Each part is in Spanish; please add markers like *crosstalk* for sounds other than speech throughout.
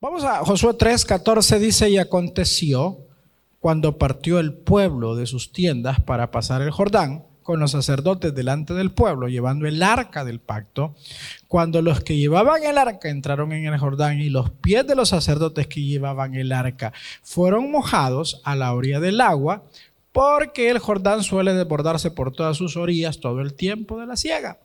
Vamos a Josué 3, 14 dice, y aconteció cuando partió el pueblo de sus tiendas para pasar el Jordán con los sacerdotes delante del pueblo, llevando el arca del pacto, cuando los que llevaban el arca entraron en el Jordán y los pies de los sacerdotes que llevaban el arca fueron mojados a la orilla del agua, porque el Jordán suele desbordarse por todas sus orillas todo el tiempo de la siega.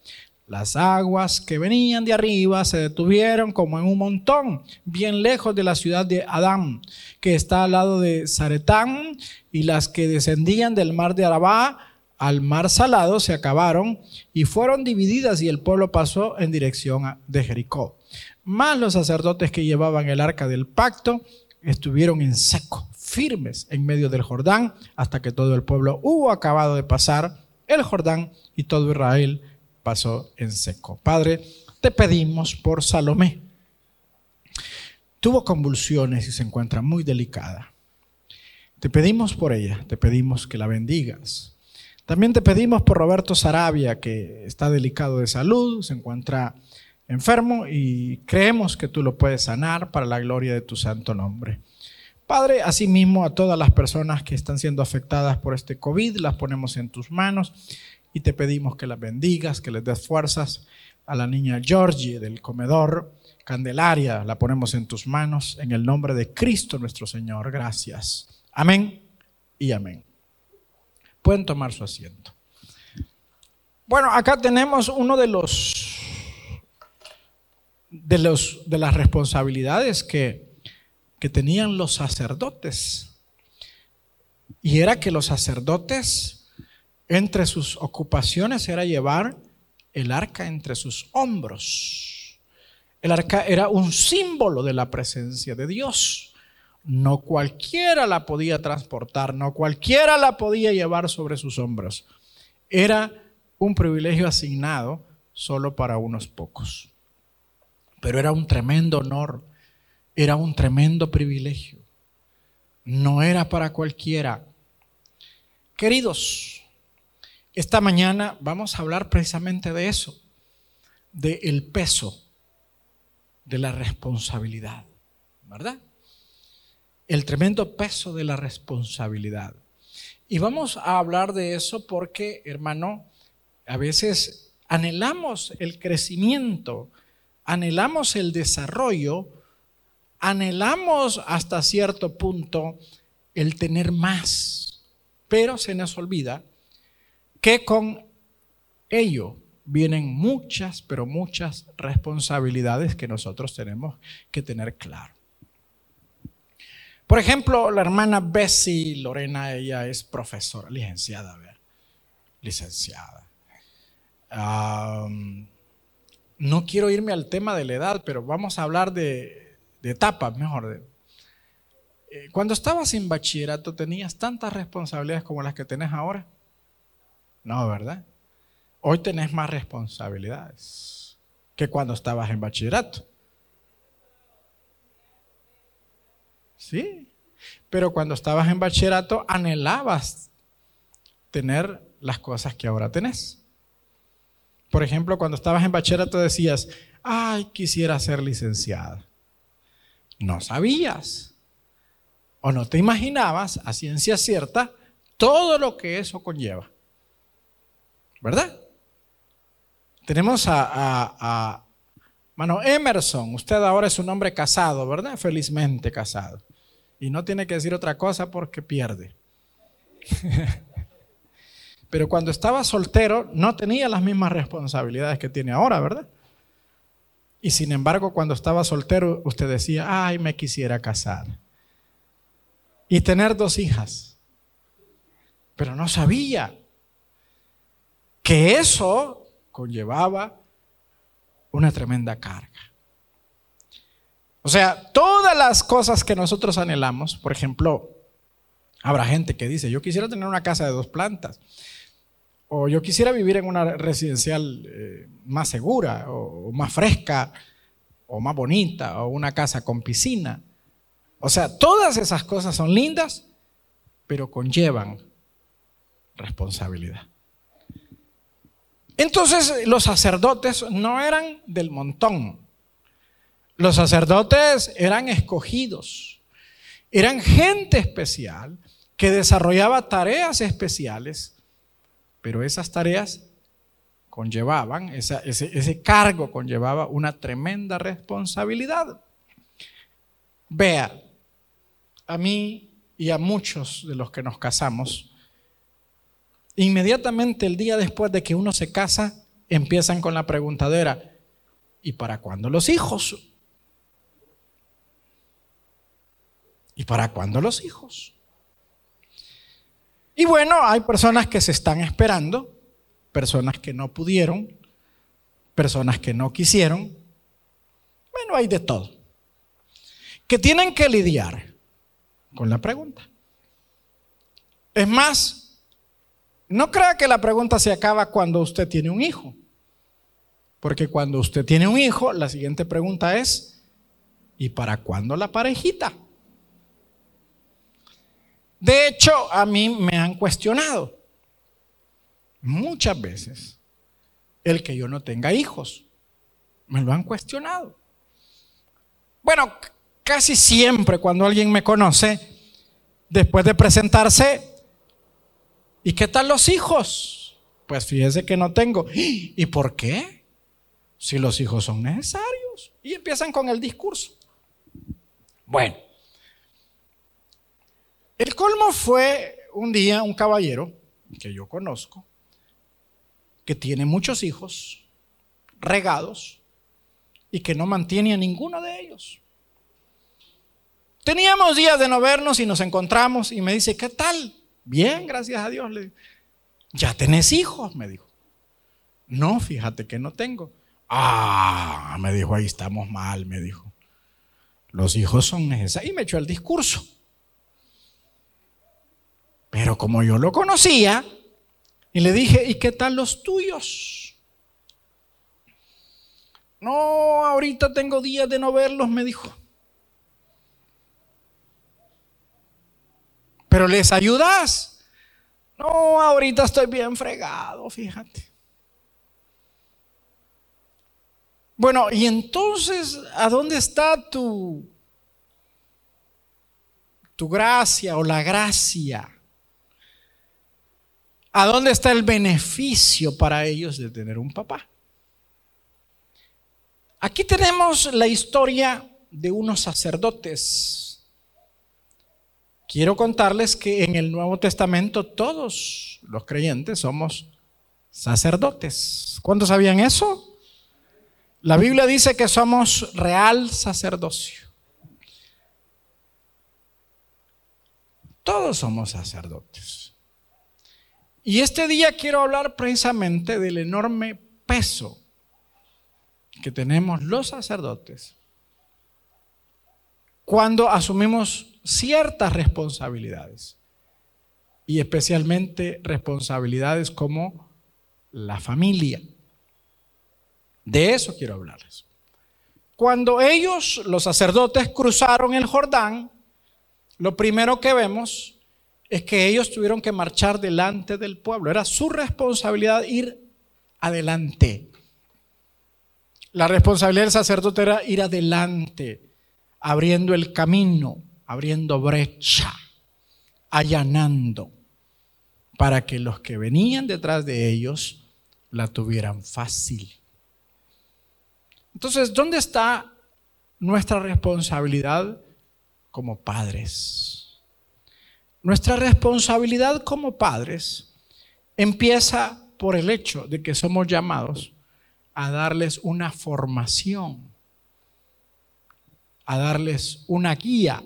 Las aguas que venían de arriba se detuvieron como en un montón, bien lejos de la ciudad de Adán, que está al lado de Zaretán, y las que descendían del mar de Arabá al mar salado se acabaron y fueron divididas y el pueblo pasó en dirección de Jericó. Más los sacerdotes que llevaban el arca del pacto estuvieron en seco, firmes en medio del Jordán, hasta que todo el pueblo hubo acabado de pasar el Jordán y todo Israel pasó en seco. Padre, te pedimos por Salomé. Tuvo convulsiones y se encuentra muy delicada. Te pedimos por ella, te pedimos que la bendigas. También te pedimos por Roberto Sarabia, que está delicado de salud, se encuentra enfermo y creemos que tú lo puedes sanar para la gloria de tu santo nombre. Padre, asimismo a todas las personas que están siendo afectadas por este COVID, las ponemos en tus manos y te pedimos que las bendigas, que les des fuerzas a la niña Georgie del comedor. Candelaria, la ponemos en tus manos en el nombre de Cristo nuestro Señor. Gracias. Amén y amén. Pueden tomar su asiento. Bueno, acá tenemos uno de los de, los, de las responsabilidades que, que tenían los sacerdotes. Y era que los sacerdotes entre sus ocupaciones era llevar el arca entre sus hombros. El arca era un símbolo de la presencia de Dios. No cualquiera la podía transportar, no cualquiera la podía llevar sobre sus hombros. Era un privilegio asignado solo para unos pocos. Pero era un tremendo honor, era un tremendo privilegio. No era para cualquiera. Queridos, esta mañana vamos a hablar precisamente de eso, de el peso de la responsabilidad, ¿verdad? El tremendo peso de la responsabilidad. Y vamos a hablar de eso porque, hermano, a veces anhelamos el crecimiento, anhelamos el desarrollo, anhelamos hasta cierto punto el tener más, pero se nos olvida que con ello vienen muchas, pero muchas responsabilidades que nosotros tenemos que tener claro. Por ejemplo, la hermana Bessie Lorena, ella es profesora, licenciada, ver, licenciada. no quiero irme al tema de la edad, pero vamos a hablar de, etapas, mejor. Eh, cuando estabas en bachillerato, ¿tenías tantas responsabilidades como las que tenés ahora? No, ¿verdad? Hoy tenés más responsabilidades que cuando estabas en bachillerato. Sí, pero cuando estabas en bachillerato anhelabas tener las cosas que ahora tenés. Por ejemplo, cuando estabas en bachillerato decías, ay, quisiera ser licenciada. No sabías o no te imaginabas a ciencia cierta todo lo que eso conlleva. ¿Verdad? Tenemos a, mano Emerson, usted ahora es un hombre casado, ¿verdad? Felizmente casado. Y no tiene que decir otra cosa porque pierde. *laughs* Pero cuando estaba soltero no tenía las mismas responsabilidades que tiene ahora, ¿verdad? Y sin embargo, cuando estaba soltero, usted decía, ay, me quisiera casar. Y tener dos hijas. Pero no sabía que eso conllevaba una tremenda carga. O sea, todas las cosas que nosotros anhelamos, por ejemplo, habrá gente que dice, yo quisiera tener una casa de dos plantas, o yo quisiera vivir en una residencial eh, más segura, o, más fresca, o más bonita, o una casa con piscina. O sea, todas esas cosas son lindas, pero conllevan responsabilidad. Entonces los sacerdotes no eran del montón. Los sacerdotes eran escogidos, eran gente especial que desarrollaba tareas especiales, pero esas tareas conllevaban, ese, ese cargo conllevaba una tremenda responsabilidad. Vea, a mí y a muchos de los que nos casamos, inmediatamente el día después de que uno se casa, empiezan con la preguntadera, ¿y para cuándo los hijos? ¿Y para cuándo los hijos? Y bueno, hay personas que se están esperando, personas que no pudieron, personas que no quisieron. Bueno, hay de todo. Que tienen que lidiar con la pregunta. Es más, no crea que la pregunta se acaba cuando usted tiene un hijo. Porque cuando usted tiene un hijo, la siguiente pregunta es, ¿y para cuándo la parejita? De hecho, a mí me han cuestionado muchas veces el que yo no tenga hijos. Me lo han cuestionado. Bueno, casi siempre cuando alguien me conoce, después de presentarse, ¿y qué tal los hijos? Pues fíjese que no tengo. ¿Y por qué? Si los hijos son necesarios. Y empiezan con el discurso. Bueno, el colmo fue un día un caballero que yo conozco, que tiene muchos hijos regados y que no mantiene a ninguno de ellos. Teníamos días de no vernos y nos encontramos y me dice, ¿qué tal? Bien, gracias a Dios. Le ya tenés hijos, me dijo. No, fíjate que no tengo. Ah, me dijo, ahí estamos mal, me dijo. Los hijos son necesarios. Y me echó el discurso. Pero como yo lo conocía, y le dije, ¿y qué tal los tuyos? No, ahorita tengo días de no verlos, me dijo. Pero les ayudas. No, ahorita estoy bien fregado, fíjate. Bueno, y entonces, ¿a dónde está tu, tu gracia o la gracia? ¿A dónde está el beneficio para ellos de tener un papá? Aquí tenemos la historia de unos sacerdotes. Quiero contarles que en el Nuevo Testamento todos los creyentes somos sacerdotes. ¿Cuántos sabían eso? La Biblia dice que somos real sacerdocio. Todos somos sacerdotes. Y este día quiero hablar precisamente del enorme peso que tenemos los sacerdotes cuando asumimos ciertas responsabilidades y especialmente responsabilidades como la familia. De eso quiero hablarles. Cuando ellos, los sacerdotes, cruzaron el Jordán, lo primero que vemos es que ellos tuvieron que marchar delante del pueblo. Era su responsabilidad ir adelante. La responsabilidad del sacerdote era ir adelante, abriendo el camino, abriendo brecha, allanando, para que los que venían detrás de ellos la tuvieran fácil. Entonces, ¿dónde está nuestra responsabilidad como padres? Nuestra responsabilidad como padres empieza por el hecho de que somos llamados a darles una formación, a darles una guía,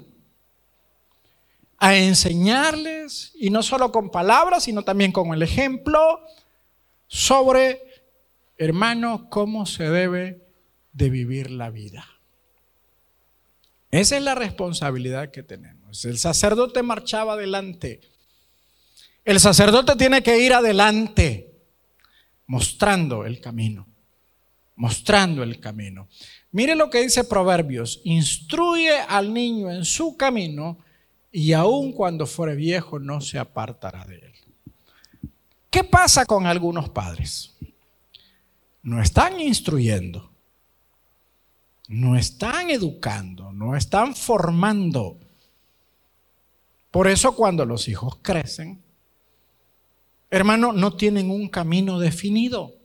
a enseñarles, y no solo con palabras, sino también con el ejemplo, sobre, hermano, cómo se debe de vivir la vida. Esa es la responsabilidad que tenemos. El sacerdote marchaba adelante. El sacerdote tiene que ir adelante, mostrando el camino, mostrando el camino. Mire lo que dice Proverbios, instruye al niño en su camino y aun cuando fuere viejo no se apartará de él. ¿Qué pasa con algunos padres? No están instruyendo, no están educando, no están formando. Por eso cuando los hijos crecen, hermano, no tienen un camino definido.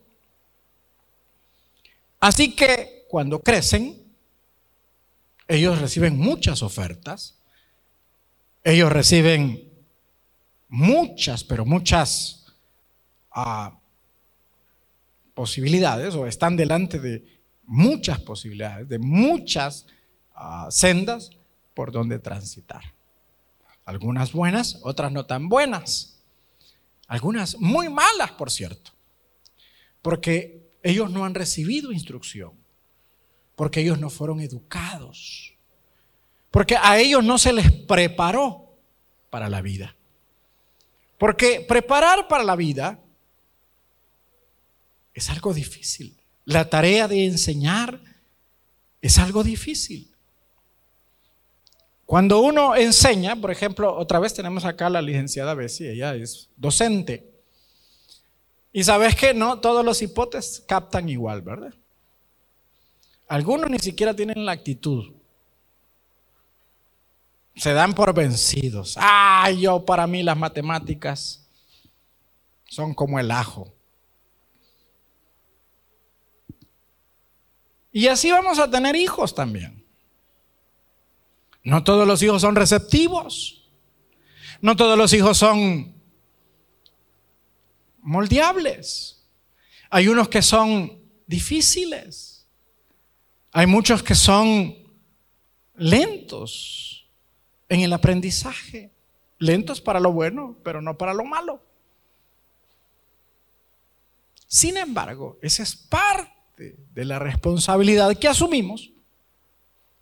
Así que cuando crecen, ellos reciben muchas ofertas, ellos reciben muchas, pero muchas ah, posibilidades o están delante de muchas posibilidades, de muchas ah, sendas por donde transitar. Algunas buenas, otras no tan buenas. Algunas muy malas, por cierto. Porque ellos no han recibido instrucción. Porque ellos no fueron educados. Porque a ellos no se les preparó para la vida. Porque preparar para la vida es algo difícil. La tarea de enseñar es algo difícil. Cuando uno enseña, por ejemplo, otra vez tenemos acá a la licenciada Bessie, ella es docente. Y sabes que no todos los hipotes captan igual, ¿verdad? Algunos ni siquiera tienen la actitud. Se dan por vencidos. Ay, yo para mí las matemáticas son como el ajo. Y así vamos a tener hijos también. No todos los hijos son receptivos. No todos los hijos son moldeables. Hay unos que son difíciles. Hay muchos que son lentos en el aprendizaje. Lentos para lo bueno, pero no para lo malo. Sin embargo, esa es parte de la responsabilidad que asumimos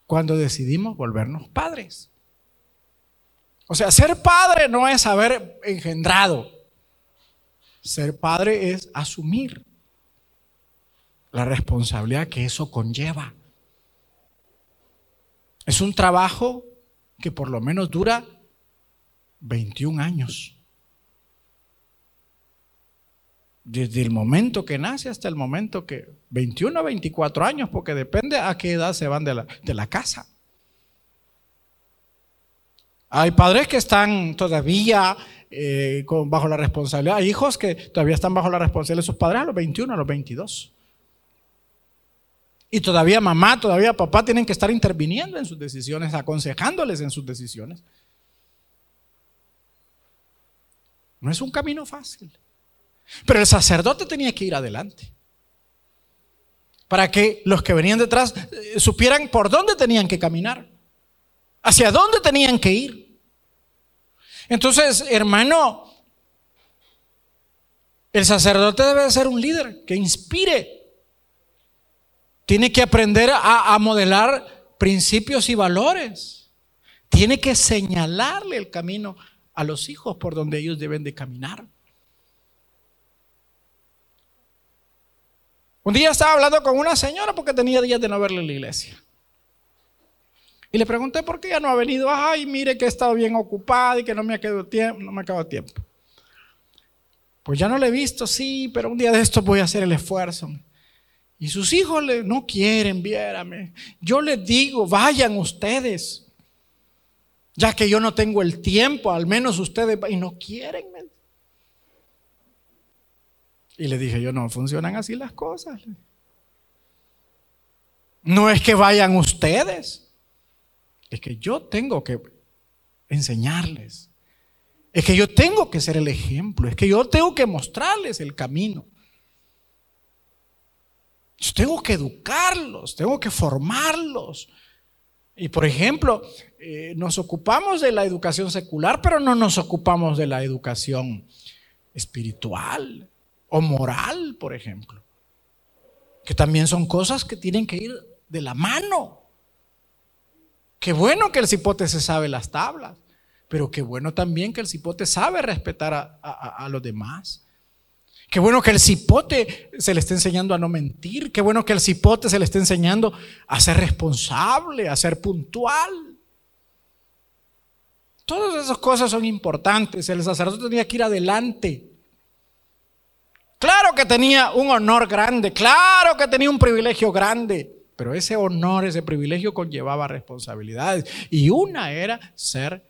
cuando decidimos volvernos padres. O sea, ser padre no es haber engendrado. Ser padre es asumir la responsabilidad que eso conlleva. Es un trabajo que por lo menos dura 21 años. desde el momento que nace hasta el momento que, 21 o 24 años, porque depende a qué edad se van de la, de la casa. Hay padres que están todavía eh, bajo la responsabilidad, hay hijos que todavía están bajo la responsabilidad de sus padres a los 21, a los 22. Y todavía mamá, todavía papá tienen que estar interviniendo en sus decisiones, aconsejándoles en sus decisiones. No es un camino fácil. Pero el sacerdote tenía que ir adelante. Para que los que venían detrás eh, supieran por dónde tenían que caminar. Hacia dónde tenían que ir. Entonces, hermano, el sacerdote debe ser un líder que inspire. Tiene que aprender a, modelar principios y valores. Tiene que señalarle el camino a los hijos por donde ellos deben de caminar. Un día estaba hablando con una señora porque tenía días de no verle en la iglesia. Y le pregunté por qué ya no ha venido. Ay, mire que he estado bien ocupada y que no me ha quedado tiempo, no me ha tiempo. Pues ya no le he visto, sí, pero un día de esto voy a hacer el esfuerzo. Y sus hijos le, no quieren, viérame. Yo les digo, vayan ustedes. Ya que yo no tengo el tiempo, al menos ustedes, y no quieren. Y le dije yo, no funcionan así las cosas. No es que vayan ustedes, es que yo tengo que enseñarles. Es que yo tengo que ser el ejemplo, es que yo tengo que mostrarles el camino. Tengo que educarlos, tengo que formarlos. Y por ejemplo, eh, nos ocupamos de la educación secular, pero no nos ocupamos de la educación espiritual o moral, por ejemplo, que también son cosas que tienen que ir de la mano. Qué bueno que el cipote se sabe las tablas, pero qué bueno también que el cipote sabe respetar a, los demás. Qué bueno que el cipote se le esté enseñando a no mentir. Qué bueno que el cipote se le esté enseñando a ser responsable, a ser puntual. Todas esas cosas son importantes. El sacerdote tenía que ir adelante. Claro que tenía un honor grande, claro que tenía un privilegio grande, pero ese honor, ese privilegio conllevaba responsabilidades. Y una era ser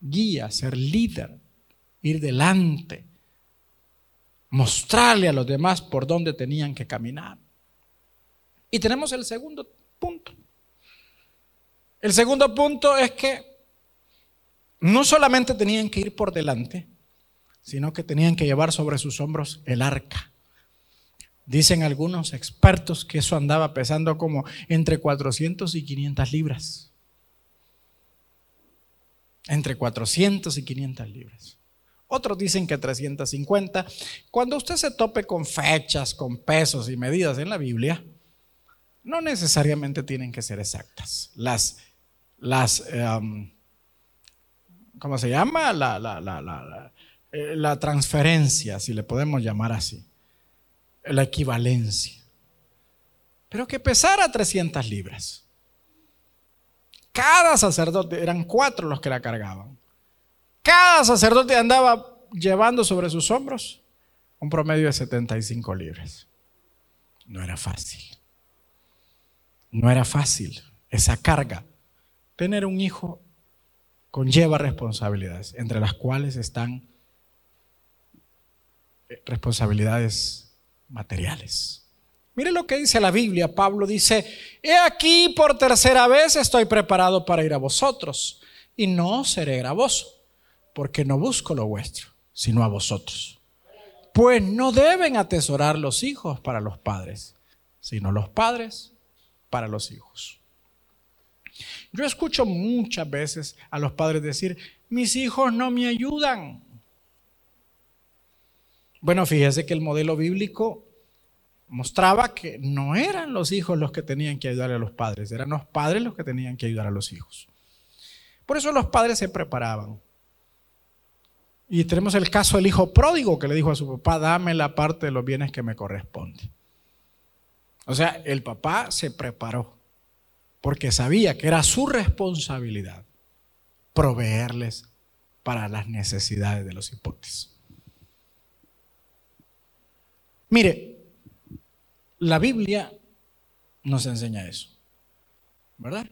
guía, ser líder, ir delante, mostrarle a los demás por dónde tenían que caminar. Y tenemos el segundo punto. El segundo punto es que no solamente tenían que ir por delante, sino que tenían que llevar sobre sus hombros el arca. Dicen algunos expertos que eso andaba pesando como entre 400 y 500 libras. Entre 400 y 500 libras. Otros dicen que 350. Cuando usted se tope con fechas, con pesos y medidas en la Biblia, no necesariamente tienen que ser exactas. Las, las em, ¿cómo se llama? La, la, eh, la, transferencia, si le podemos llamar así. La equivalencia. Pero que pesara 300 libras. Cada sacerdote, eran cuatro los que la cargaban. Cada sacerdote andaba llevando sobre sus hombros un promedio de 75 libras. No era fácil. No era fácil esa carga. Tener un hijo conlleva responsabilidades, entre las cuales están eh, responsabilidades materiales. Mire lo que dice la Biblia. Pablo dice, he aquí por tercera vez estoy preparado para ir a vosotros y no seré gravoso, porque no busco lo vuestro, sino a vosotros. Pues no deben atesorar los hijos para los padres, sino los padres para los hijos. Yo escucho muchas veces a los padres decir, mis hijos no me ayudan. Bueno, fíjese que el modelo bíblico mostraba que no eran los hijos los que tenían que ayudar a los padres, eran los padres los que tenían que ayudar a los hijos. Por eso los padres se preparaban. Y tenemos el caso del hijo pródigo que le dijo a su papá, dame la parte de los bienes que me corresponde. O sea, el papá se preparó porque sabía que era su responsabilidad proveerles para las necesidades de los hipotes. Mire, la Biblia nos enseña eso, ¿verdad?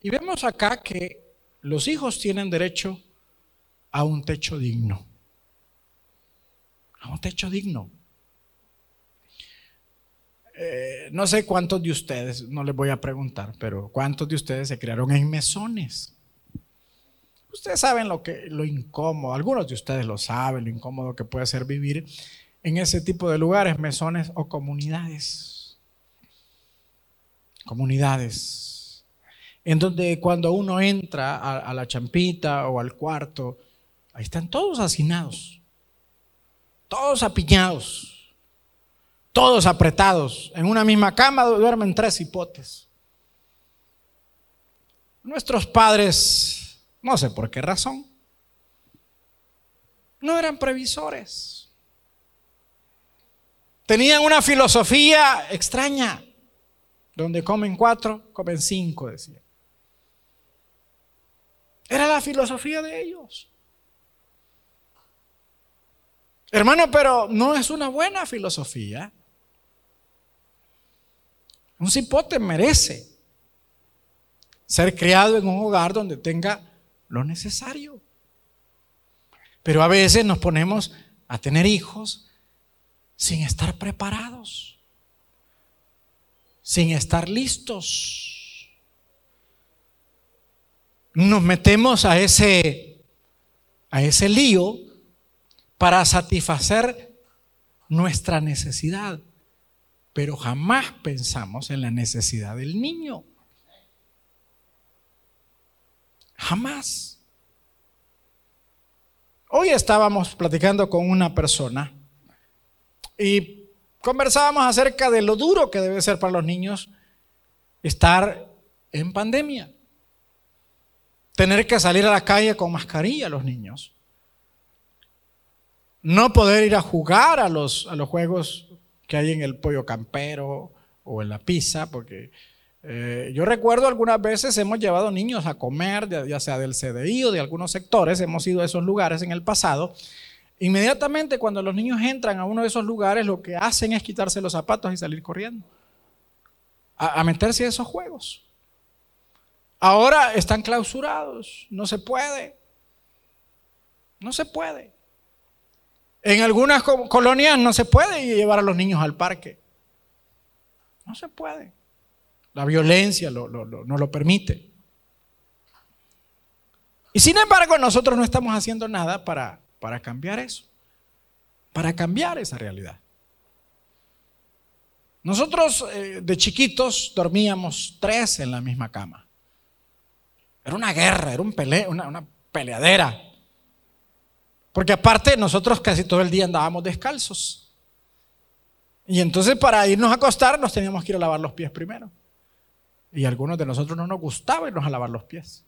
Y vemos acá que los hijos tienen derecho a un techo digno. A un techo digno. Eh, no sé cuántos de ustedes, no les voy a preguntar, pero cuántos de ustedes se criaron en mesones. Ustedes saben lo que lo incómodo, algunos de ustedes lo saben, lo incómodo que puede ser vivir en ese tipo de lugares, mesones o comunidades. Comunidades. En donde cuando uno entra a la champita o al cuarto, ahí están todos hacinados, todos apiñados todos apretados, en una misma cama duermen tres hipotes. Nuestros padres, no sé por qué razón, no eran previsores. Tenían una filosofía extraña, donde comen cuatro, comen cinco, decía. Era la filosofía de ellos. Hermano, pero no es una buena filosofía. Un cipote merece ser criado en un hogar donde tenga lo necesario. Pero a veces nos ponemos a tener hijos sin estar preparados, sin estar listos. Nos metemos a ese, a ese lío para satisfacer nuestra necesidad pero jamás pensamos en la necesidad del niño. Jamás. Hoy estábamos platicando con una persona y conversábamos acerca de lo duro que debe ser para los niños estar en pandemia. Tener que salir a la calle con mascarilla los niños. No poder ir a jugar a los, a los juegos que hay en el pollo campero o en la pizza, porque eh, yo recuerdo algunas veces hemos llevado niños a comer, ya sea del CDI o de algunos sectores, hemos ido a esos lugares en el pasado. Inmediatamente cuando los niños entran a uno de esos lugares, lo que hacen es quitarse los zapatos y salir corriendo, a, meterse a esos juegos. Ahora están clausurados, no se puede. No se puede. En algunas colonias no se puede llevar a los niños al parque. No se puede. La violencia no lo permite. Y sin embargo, nosotros no estamos haciendo nada para, para cambiar eso, para cambiar esa realidad. Nosotros eh, de chiquitos dormíamos tres en la misma cama. Era una guerra, era un una, una peleadera. Porque aparte nosotros casi todo el día andábamos descalzos. Y entonces para irnos a acostar nos teníamos que ir a lavar los pies primero. Y algunos de nosotros no nos gustaba irnos a lavar los pies.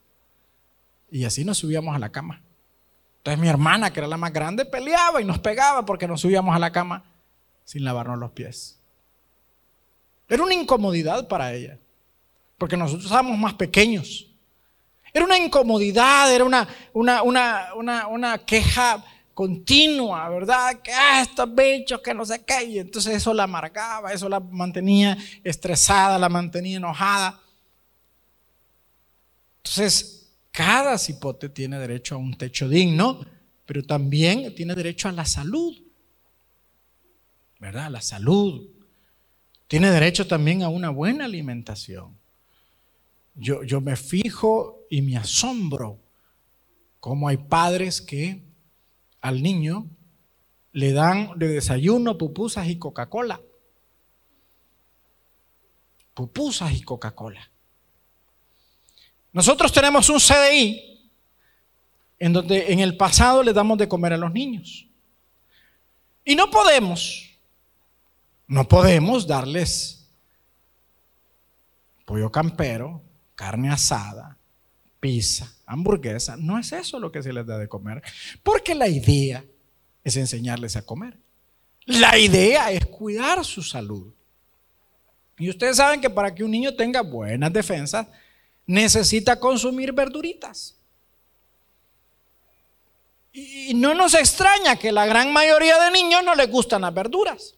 Y así nos subíamos a la cama. Entonces mi hermana, que era la más grande, peleaba y nos pegaba porque nos subíamos a la cama sin lavarnos los pies. Era una incomodidad para ella, porque nosotros estábamos más pequeños. Era una incomodidad, era una, una, una, una queja continua, ¿verdad? Que ah, estos bichos, que no sé qué. Y entonces eso la amargaba, eso la mantenía estresada, la mantenía enojada. Entonces, cada cipote tiene derecho a un techo digno, pero también tiene derecho a la salud. ¿Verdad? La salud. Tiene derecho también a una buena alimentación. Yo, yo me fijo y me asombro cómo hay padres que al niño le dan de desayuno pupusas y Coca-Cola. Pupusas y Coca-Cola. Nosotros tenemos un CDI en donde en el pasado le damos de comer a los niños. Y no podemos, no podemos darles pollo campero, carne asada, pizza, hamburguesa. No es eso lo que se les da de comer. Porque la idea es enseñarles a comer. La idea es cuidar su salud. Y ustedes saben que para que un niño tenga buenas defensas, necesita consumir verduritas. Y no nos extraña que la gran mayoría de niños no les gustan las verduras.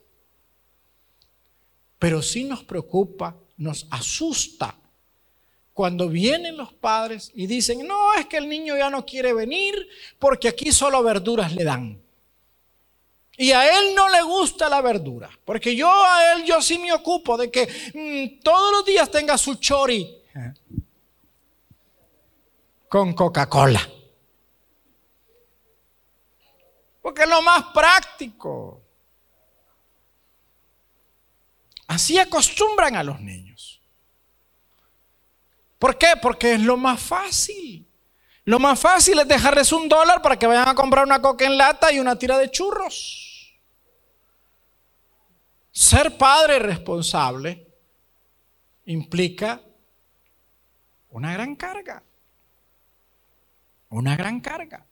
Pero sí nos preocupa, nos asusta cuando vienen los padres y dicen, no, es que el niño ya no quiere venir porque aquí solo verduras le dan. Y a él no le gusta la verdura, porque yo a él yo sí me ocupo de que mm, todos los días tenga su chori con Coca-Cola. Porque es lo más práctico. Así acostumbran a los niños. ¿Por qué? Porque es lo más fácil. Lo más fácil es dejarles un dólar para que vayan a comprar una coca en lata y una tira de churros. Ser padre responsable implica una gran carga una gran carga.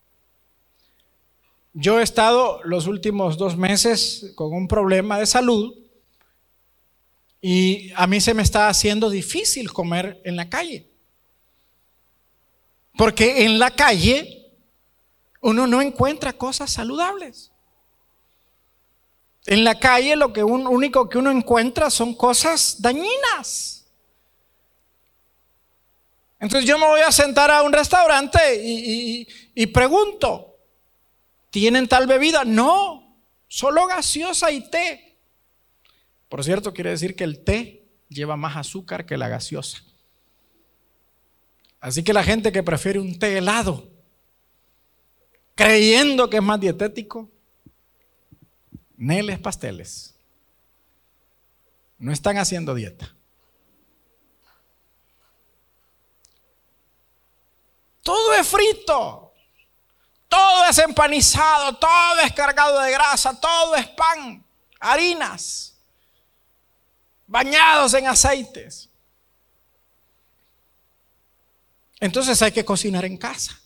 Yo he estado los últimos dos meses con un problema de salud y a mí se me está haciendo difícil comer en la calle. Porque en la calle uno no encuentra cosas saludables. En la calle lo que único que uno encuentra son cosas dañinas. Entonces yo me voy a sentar a un restaurante y, pregunto, ¿tienen tal bebida? No, solo gaseosa y té. Por cierto, quiere decir que el té lleva más azúcar que la gaseosa. Así que la gente que prefiere un té helado, creyendo que es más dietético, neles pasteles. No están haciendo dieta. Todo es frito. Todo es empanizado, todo es cargado de grasa, todo es pan, harinas, bañados en aceites. Entonces hay que cocinar en casa.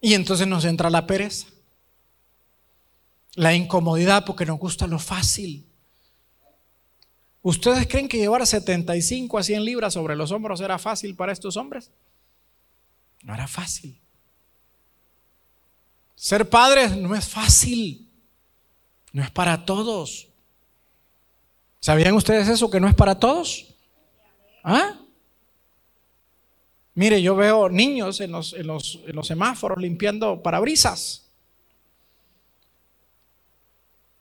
Y entonces nos entra la pereza, la incomodidad porque nos gusta lo fácil. ¿Ustedes creen que llevar 75 a 100 libras sobre los hombros era fácil para estos hombres? No era fácil. Ser padre no es fácil. No es para todos. ¿Sabían ustedes eso que no es para todos? ¿Ah? Mire, yo veo niños en los, en los, en los semáforos limpiando parabrisas.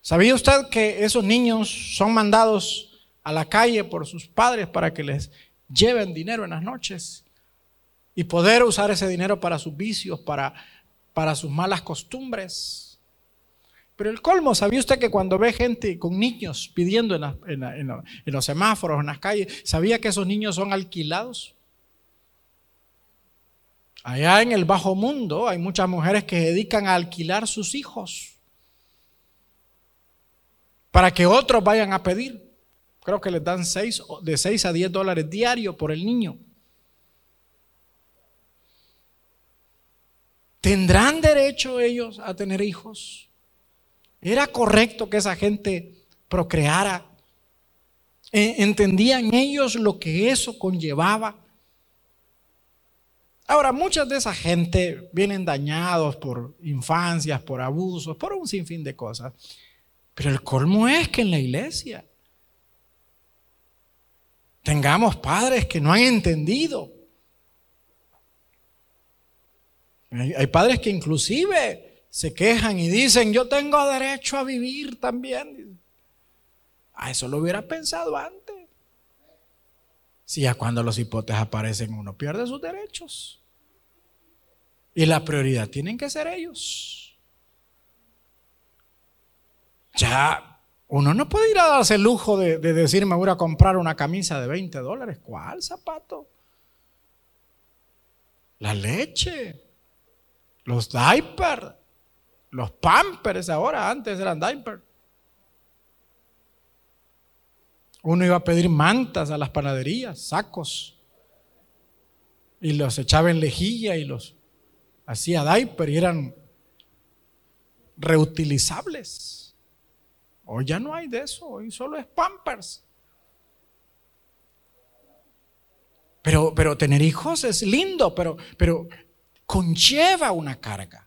¿Sabía usted que esos niños son mandados a la calle por sus padres para que les lleven dinero en las noches y poder usar ese dinero para sus vicios, para, para sus malas costumbres? Pero el colmo, ¿sabía usted que cuando ve gente con niños pidiendo en, los semáforos, en las calles, ¿sabía que esos niños son alquilados? Allá en el bajo mundo hay muchas mujeres que dedican a alquilar sus hijos para que otros vayan a pedir. Creo que les dan seis, de 6 a 10 dólares diarios por el niño. ¿Tendrán derecho ellos a tener hijos? ¿Era correcto que esa gente procreara? E, ¿Entendían ellos lo que eso conllevaba? Ahora, muchas de esa gente vienen dañados por infancias, por abusos, por un sinfín de cosas. Pero el colmo es que en la iglesia tengamos padres que no han entendido. Hay, padres que inclusive se quejan y dicen, yo tengo derecho a vivir también. A eso lo hubiera pensado antes. Si ya cuando los hipotes aparecen uno pierde sus derechos. Y la prioridad tienen que ser ellos. Ya uno no puede ir a darse el lujo de, decir me voy a comprar una camisa de 20 dólares. ¿Cuál zapato? La leche, los diapers, los pampers ahora, antes eran diapers. Uno iba a pedir mantas a las panaderías, sacos, y los echaba en lejilla y los hacía diaper y eran reutilizables. Hoy ya no hay de eso, hoy solo es Pampers. Pero, pero tener hijos es lindo, pero, pero conlleva una carga.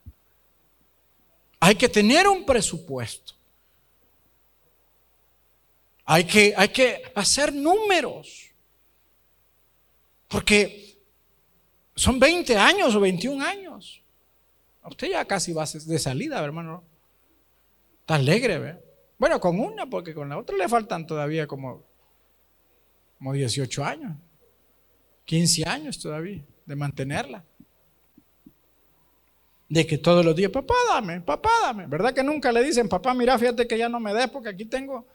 Hay que tener un presupuesto. Hay que, hay que hacer números. Porque son 20 años o 21 años. Usted ya casi va de salida, hermano. Está alegre, ¿verdad? Bueno, con una, porque con la otra le faltan todavía como, como 18 años, 15 años todavía de mantenerla. De que todos los días, papá, dame, papá, dame. ¿Verdad que nunca le dicen, papá, mira, fíjate que ya no me des porque aquí tengo...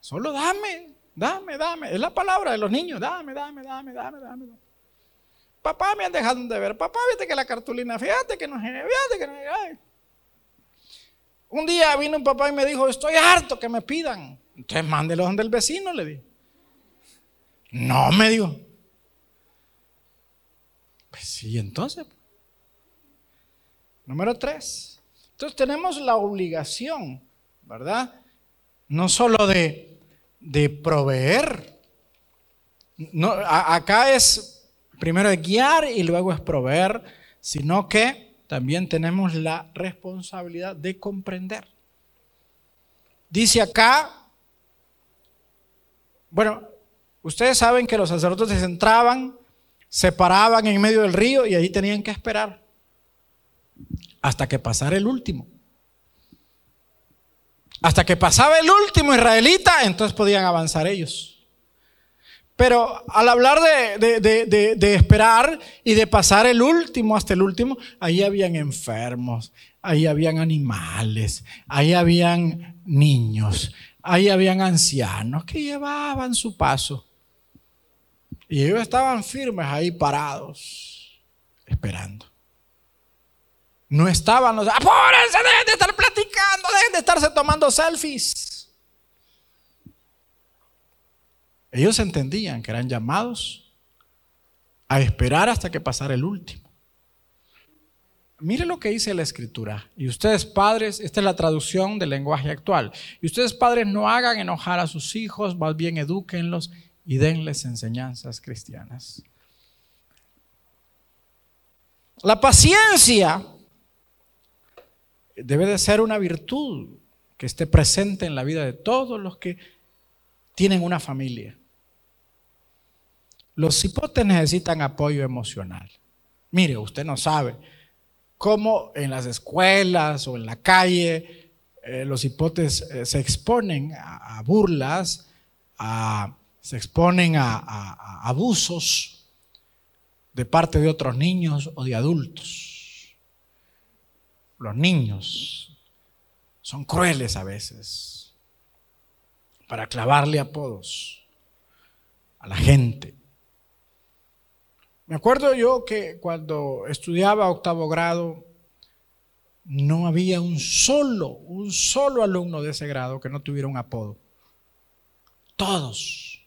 Solo dame, dame, dame. Es la palabra de los niños, dame, dame, dame, dame, dame. Papá me han dejado de ver, papá, fíjate que la cartulina, fíjate que no, fíjate que no... Un día vino un papá y me dijo, estoy harto que me pidan. Entonces mándelo donde el vecino, le di. No, me dijo. Pues sí, entonces. Número tres. Entonces tenemos la obligación, ¿verdad? No solo de, de proveer. Acá es primero es guiar y luego es proveer, sino que también tenemos la responsabilidad de comprender. Dice acá, bueno, ustedes saben que los sacerdotes entraban, se paraban en medio del río y ahí tenían que esperar hasta que pasara el último. Hasta que pasaba el último israelita, entonces podían avanzar ellos. Pero al hablar de, esperar y de pasar el último hasta el último, ahí habían enfermos, ahí habían animales, ahí habían niños, ahí habían ancianos que llevaban su paso. Y ellos estaban firmes ahí parados, esperando. No estaban los, apúrense, dejen de estar platicando, dejen de estarse tomando selfies. Ellos entendían que eran llamados a esperar hasta que pasara el último. Mire lo que dice la escritura. Y ustedes padres, esta es la traducción del lenguaje actual. Y ustedes padres no hagan enojar a sus hijos, más bien edúquenlos y denles enseñanzas cristianas. La paciencia debe de ser una virtud que esté presente en la vida de todos los que tienen una familia. Los hipotes necesitan apoyo emocional. Mire, usted no sabe cómo en las escuelas o en la calle eh, los hipotes eh, se exponen a, burlas, se exponen a abusos de parte de otros niños o de adultos. Los niños son crueles a veces para clavarle apodos a la gente. Me acuerdo yo que cuando estudiaba octavo grado, no había un solo, un solo alumno de ese grado que no tuviera un apodo. Todos,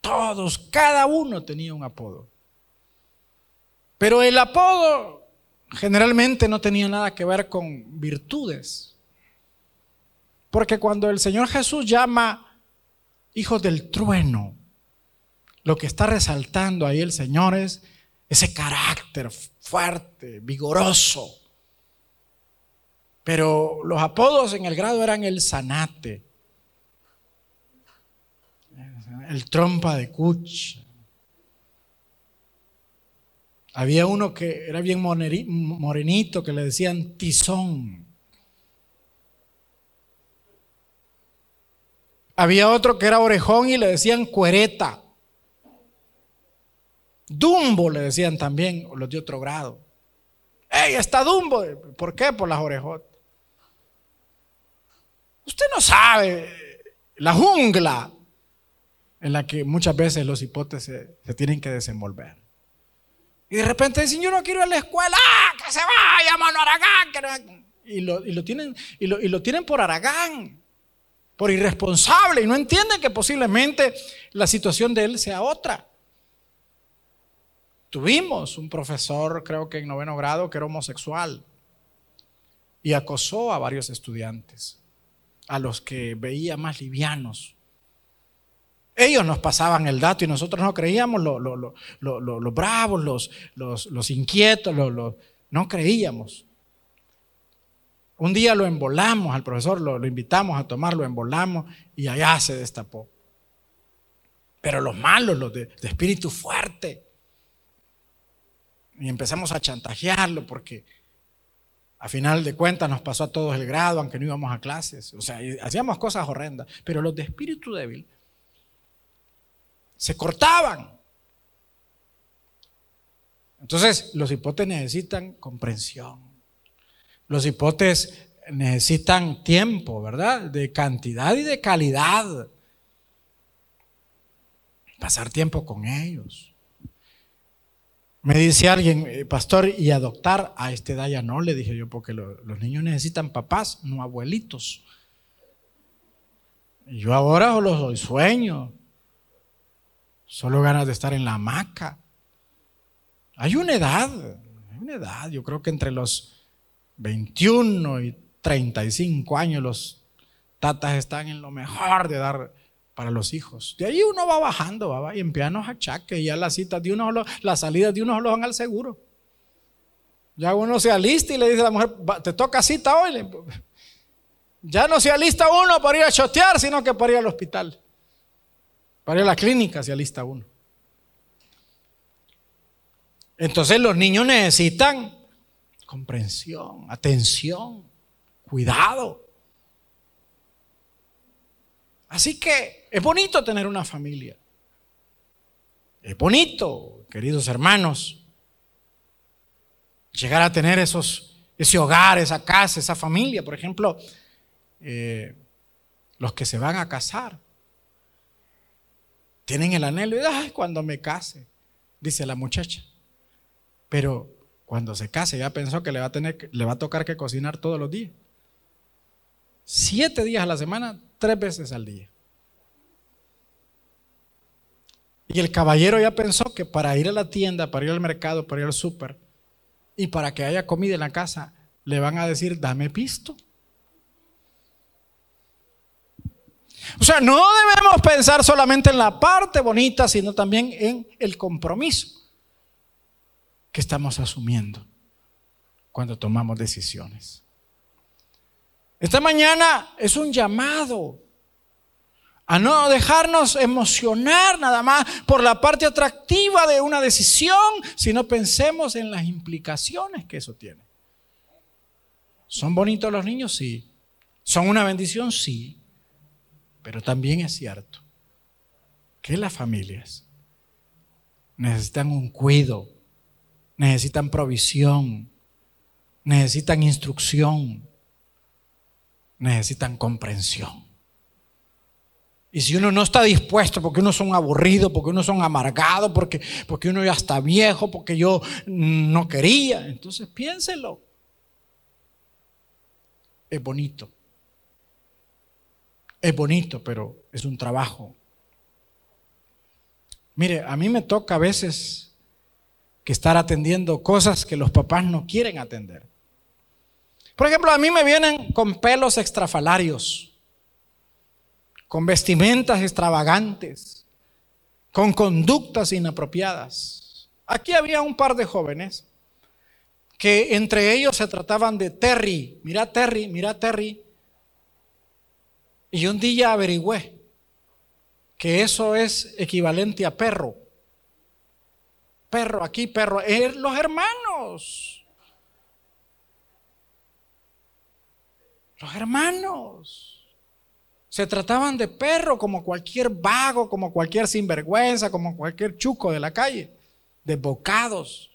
todos, cada uno tenía un apodo. Pero el apodo generalmente no tenía nada que ver con virtudes. Porque cuando el Señor Jesús llama hijos del trueno, lo que está resaltando ahí el Señor es ese carácter fuerte, vigoroso. Pero los apodos en el grado eran el zanate, el trompa de cuch. Había uno que era bien morenito que le decían tizón. Había otro que era orejón y le decían cuereta. Dumbo le decían también, los de otro grado. ¡Ey, está Dumbo! ¿Por qué? Por las orejotas. Usted no sabe la jungla en la que muchas veces los hipótesis se, tienen que desenvolver. Y de repente dicen, yo no quiero ir a la escuela, ¡Ah, que se vaya, mano Aragán. Y lo, y lo tienen, y lo, y lo tienen por Aragán, por irresponsable, y no entienden que posiblemente la situación de él sea otra. Tuvimos un profesor, creo que en noveno grado, que era homosexual y acosó a varios estudiantes, a los que veía más livianos. Ellos nos pasaban el dato y nosotros no creíamos, los bravos, los, los, inquietos, no creíamos. Un día lo embolamos al profesor, lo, invitamos a tomar, lo embolamos y allá se destapó. Pero los malos, los de espíritu fuerte, y empezamos a chantajearlo porque a final de cuentas nos pasó a todos el grado, aunque no íbamos a clases. O sea, hacíamos cosas horrendas. Pero los de espíritu débil se cortaban. Entonces, los hipotes necesitan comprensión. Los hipotes necesitan tiempo, ¿verdad? De cantidad y de calidad. Pasar tiempo con ellos. Me dice alguien, eh, pastor, y adoptar a esta edad no, le dije yo, porque los niños necesitan papás, no abuelitos. Y yo ahora solo soy sueño, solo ganas de estar en la hamaca. Hay una edad, hay una edad, yo creo que entre los 21 y 35 años los tatas están en lo mejor de dar para los hijos. De ahí uno va bajando, va, y en pianos achaques, y ya las citas de uno, las salidas de uno lo van al seguro. Ya uno se alista y le dice a la mujer, te toca cita hoy. Ya no se alista uno para ir a chotear, sino que para ir al hospital. Para ir a la clínica se alista uno. Entonces los niños necesitan comprensión, atención, cuidado. Así que es bonito tener una familia. Es bonito, queridos hermanos, llegar a tener esos, ese hogar, esa casa, esa familia. Por ejemplo, eh, los que se van a casar tienen el anhelo de, ay, cuando me case, dice la muchacha. Pero cuando se case ya pensó que le va a, tener, le va a tocar que cocinar todos los días. Siete días a la semana, tres veces al día. Y el caballero ya pensó que para ir a la tienda, para ir al mercado, para ir al súper y para que haya comida en la casa, le van a decir, dame pisto. O sea, no debemos pensar solamente en la parte bonita, sino también en el compromiso que estamos asumiendo cuando tomamos decisiones. Esta mañana es un llamado a no dejarnos emocionar nada más por la parte atractiva de una decisión, sino pensemos en las implicaciones que eso tiene. ¿Son bonitos los niños? Sí. ¿Son una bendición? Sí. Pero también es cierto que las familias necesitan un cuidado, necesitan provisión, necesitan instrucción, necesitan comprensión. Y si uno no está dispuesto, porque uno son aburrido, porque uno son amargado, porque, porque uno ya está viejo, porque yo no quería, entonces piénselo. Es bonito. Es bonito, pero es un trabajo. Mire, a mí me toca a veces que estar atendiendo cosas que los papás no quieren atender. Por ejemplo, a mí me vienen con pelos extrafalarios con vestimentas extravagantes, con conductas inapropiadas. Aquí había un par de jóvenes que entre ellos se trataban de Terry, mira Terry, mira Terry. Y un día averigüé que eso es equivalente a perro. Perro, aquí perro, er, los hermanos. Los hermanos. Se trataban de perro como cualquier vago, como cualquier sinvergüenza, como cualquier chuco de la calle, de bocados.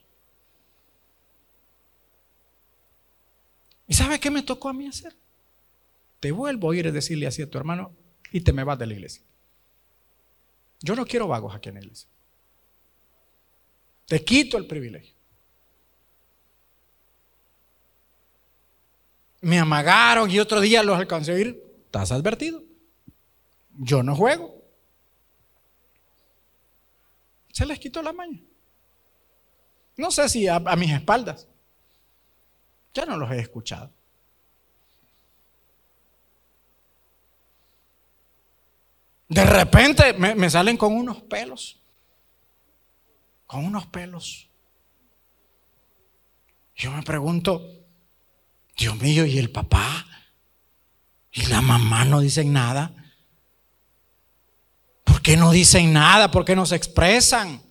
¿Y sabe qué me tocó a mí hacer? Te vuelvo a ir a decirle así a tu hermano y te me vas de la iglesia. Yo no quiero vagos aquí en la iglesia. Te quito el privilegio. Me amagaron y otro día los alcancé a ir. Estás advertido yo no juego. Se les quitó la maña. No sé si a, mis espaldas. Ya no los he escuchado. De repente me, salen con unos pelos. Con unos pelos. Yo me pregunto, Dios mío, ¿y el papá? ¿Y la mamá no dicen nada? ¿Por qué no dicen nada? ¿Por qué no se expresan?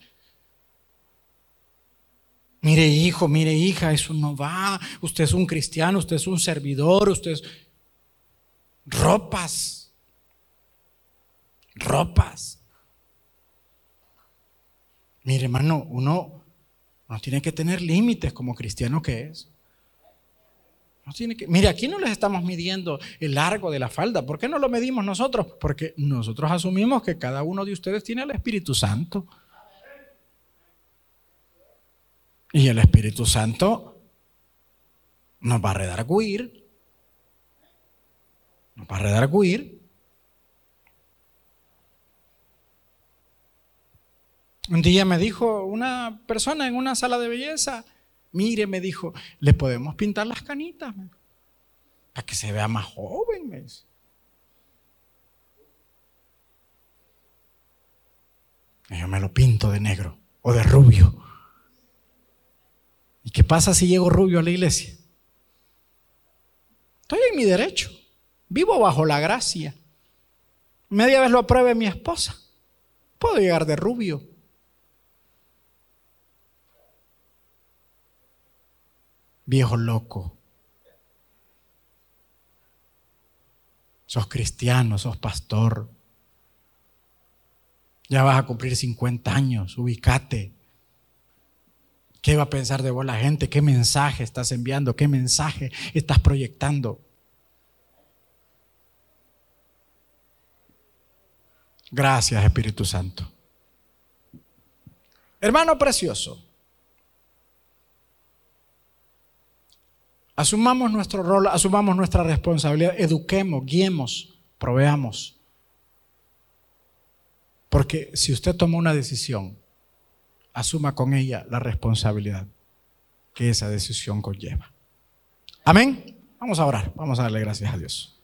Mire hijo, mire hija, eso no va. Usted es un cristiano, usted es un servidor, usted es... Ropas. Ropas. Mire hermano, uno, uno tiene que tener límites como cristiano que es. Mire, aquí no les estamos midiendo el largo de la falda. ¿Por qué no lo medimos nosotros? Porque nosotros asumimos que cada uno de ustedes tiene el Espíritu Santo. Y el Espíritu Santo nos va a redarguir. Nos va a redarguir. Un día me dijo una persona en una sala de belleza, Mire, me dijo, le podemos pintar las canitas para que se vea más joven. Yo me lo pinto de negro o de rubio. ¿Y qué pasa si llego rubio a la iglesia? Estoy en mi derecho. Vivo bajo la gracia. Media vez lo apruebe mi esposa. Puedo llegar de rubio. Viejo loco. Sos cristiano, sos pastor. Ya vas a cumplir 50 años, ubicate. ¿Qué va a pensar de vos la gente? ¿Qué mensaje estás enviando? ¿Qué mensaje estás proyectando? Gracias, Espíritu Santo. Hermano precioso, Asumamos nuestro rol, asumamos nuestra responsabilidad, eduquemos, guiemos, proveamos. Porque si usted toma una decisión, asuma con ella la responsabilidad que esa decisión conlleva. Amén. Vamos a orar, vamos a darle gracias a Dios.